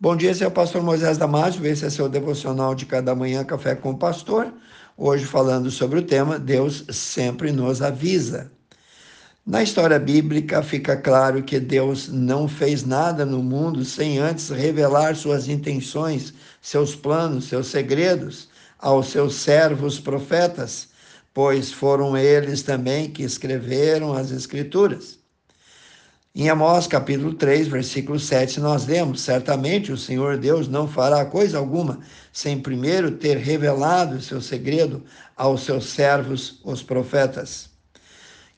Bom dia, esse é o pastor Moisés Damásio, esse é seu devocional de cada manhã, Café com o Pastor. Hoje falando sobre o tema Deus sempre nos avisa. Na história bíblica fica claro que Deus não fez nada no mundo sem antes revelar suas intenções, seus planos, seus segredos aos seus servos profetas, pois foram eles também que escreveram as escrituras. Em Amós capítulo 3, versículo 7, nós lemos: Certamente o Senhor Deus não fará coisa alguma sem primeiro ter revelado o seu segredo aos seus servos, os profetas.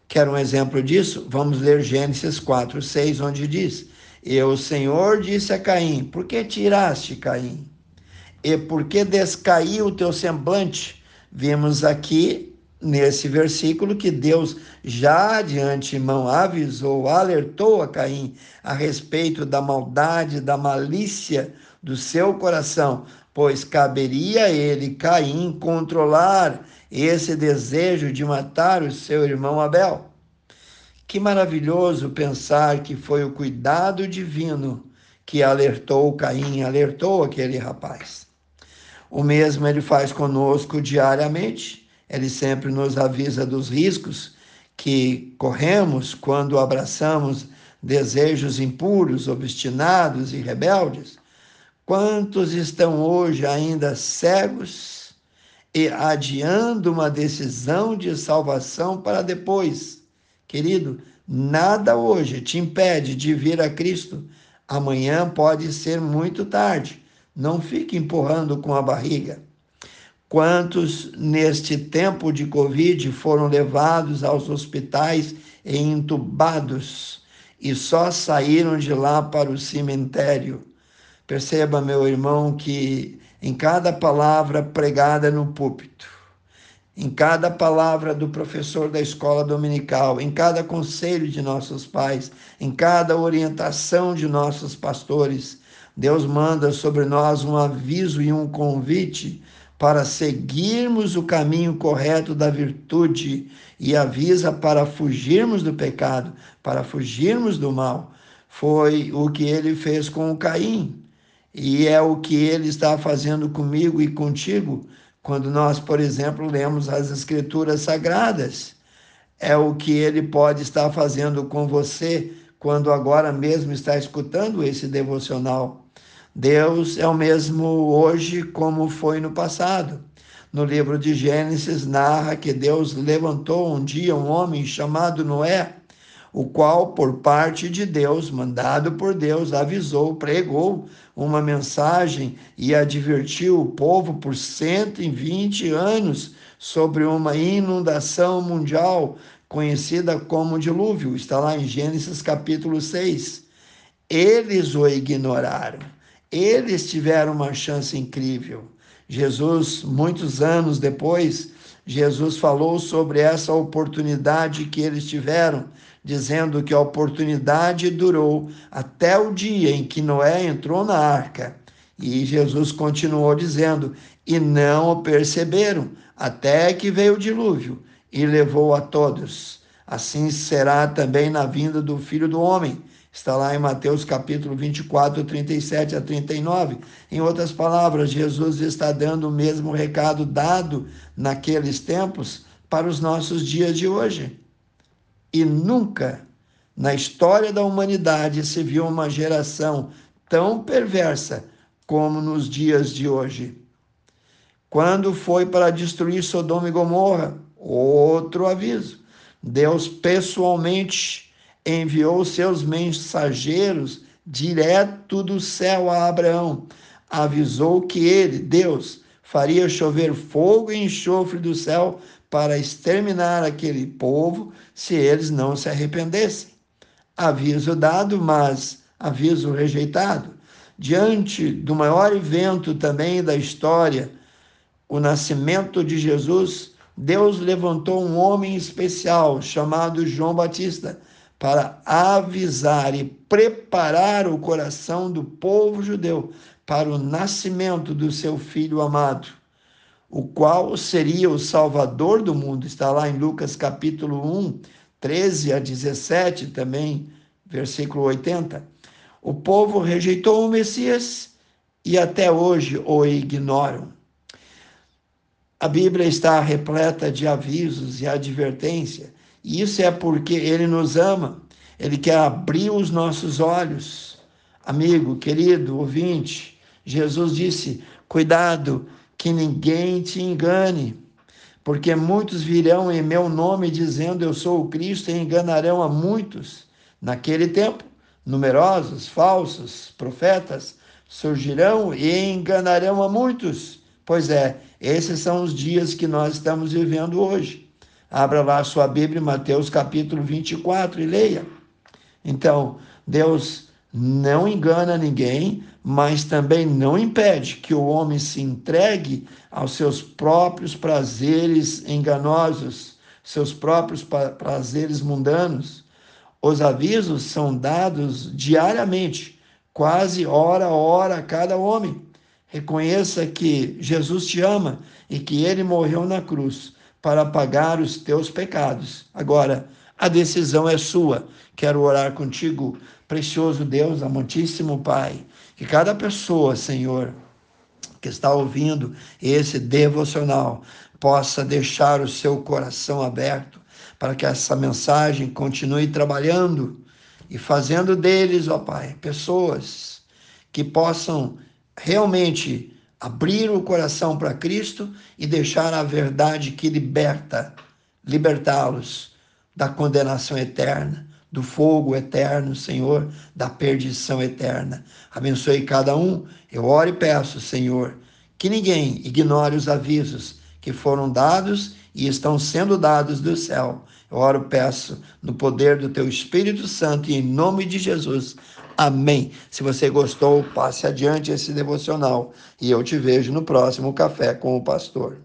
Quer um exemplo disso? Vamos ler Gênesis 4, 6, onde diz: E o Senhor disse a Caim: Por que tiraste, Caim? E por que descaiu o teu semblante? Vimos aqui nesse versículo que Deus já de antemão avisou, alertou a Caim a respeito da maldade, da malícia do seu coração, pois caberia a ele, Caim, controlar esse desejo de matar o seu irmão Abel. Que maravilhoso pensar que foi o cuidado divino que alertou Caim, alertou aquele rapaz. O mesmo ele faz conosco diariamente ele sempre nos avisa dos riscos que corremos quando abraçamos desejos impuros, obstinados e rebeldes. Quantos estão hoje ainda cegos e adiando uma decisão de salvação para depois? Querido, nada hoje te impede de vir a Cristo. Amanhã pode ser muito tarde. Não fique empurrando com a barriga. Quantos neste tempo de Covid foram levados aos hospitais e entubados e só saíram de lá para o cemitério? Perceba, meu irmão, que em cada palavra pregada no púlpito, em cada palavra do professor da escola dominical, em cada conselho de nossos pais, em cada orientação de nossos pastores, Deus manda sobre nós um aviso e um convite para seguirmos o caminho correto da virtude e avisa para fugirmos do pecado, para fugirmos do mal. Foi o que ele fez com o Caim e é o que ele está fazendo comigo e contigo quando nós, por exemplo, lemos as Escrituras Sagradas. É o que ele pode estar fazendo com você quando agora mesmo está escutando esse devocional. Deus é o mesmo hoje como foi no passado. No livro de Gênesis narra que Deus levantou um dia um homem chamado Noé, o qual, por parte de Deus, mandado por Deus, avisou, pregou uma mensagem e advertiu o povo por 120 anos sobre uma inundação mundial conhecida como dilúvio. Está lá em Gênesis capítulo 6. Eles o ignoraram eles tiveram uma chance incrível. Jesus, muitos anos depois, Jesus falou sobre essa oportunidade que eles tiveram, dizendo que a oportunidade durou até o dia em que Noé entrou na arca. E Jesus continuou dizendo: e não o perceberam, até que veio o dilúvio e levou a todos. Assim será também na vinda do filho do homem. Está lá em Mateus capítulo 24, 37 a 39. Em outras palavras, Jesus está dando o mesmo recado dado naqueles tempos para os nossos dias de hoje. E nunca na história da humanidade se viu uma geração tão perversa como nos dias de hoje. Quando foi para destruir Sodoma e Gomorra, outro aviso. Deus pessoalmente enviou seus mensageiros direto do céu a Abraão. Avisou que ele, Deus, faria chover fogo e enxofre do céu para exterminar aquele povo se eles não se arrependessem. Aviso dado, mas aviso rejeitado. Diante do maior evento também da história, o nascimento de Jesus, Deus levantou um homem especial chamado João Batista para avisar e preparar o coração do povo judeu para o nascimento do seu filho amado, o qual seria o salvador do mundo. Está lá em Lucas capítulo 1, 13 a 17 também, versículo 80. O povo rejeitou o Messias e até hoje o ignoram. A Bíblia está repleta de avisos e advertência, isso é porque ele nos ama, ele quer abrir os nossos olhos. Amigo, querido, ouvinte, Jesus disse: cuidado, que ninguém te engane, porque muitos virão em meu nome dizendo eu sou o Cristo e enganarão a muitos. Naquele tempo, numerosos falsos profetas surgirão e enganarão a muitos. Pois é, esses são os dias que nós estamos vivendo hoje. Abra lá a sua Bíblia, Mateus capítulo 24 e leia. Então, Deus não engana ninguém, mas também não impede que o homem se entregue aos seus próprios prazeres enganosos, seus próprios prazeres mundanos. Os avisos são dados diariamente, quase hora a hora a cada homem. Reconheça que Jesus te ama e que ele morreu na cruz para pagar os teus pecados. Agora, a decisão é sua. Quero orar contigo, precioso Deus, amantíssimo Pai, que cada pessoa, Senhor, que está ouvindo esse devocional, possa deixar o seu coração aberto para que essa mensagem continue trabalhando e fazendo deles, ó Pai, pessoas que possam realmente abrir o coração para Cristo e deixar a verdade que liberta, libertá-los da condenação eterna, do fogo eterno, Senhor, da perdição eterna. Abençoe cada um. Eu oro e peço, Senhor, que ninguém ignore os avisos que foram dados e estão sendo dados do céu. Eu oro e peço no poder do teu Espírito Santo e em nome de Jesus. Amém. Se você gostou, passe adiante esse devocional e eu te vejo no próximo Café com o Pastor.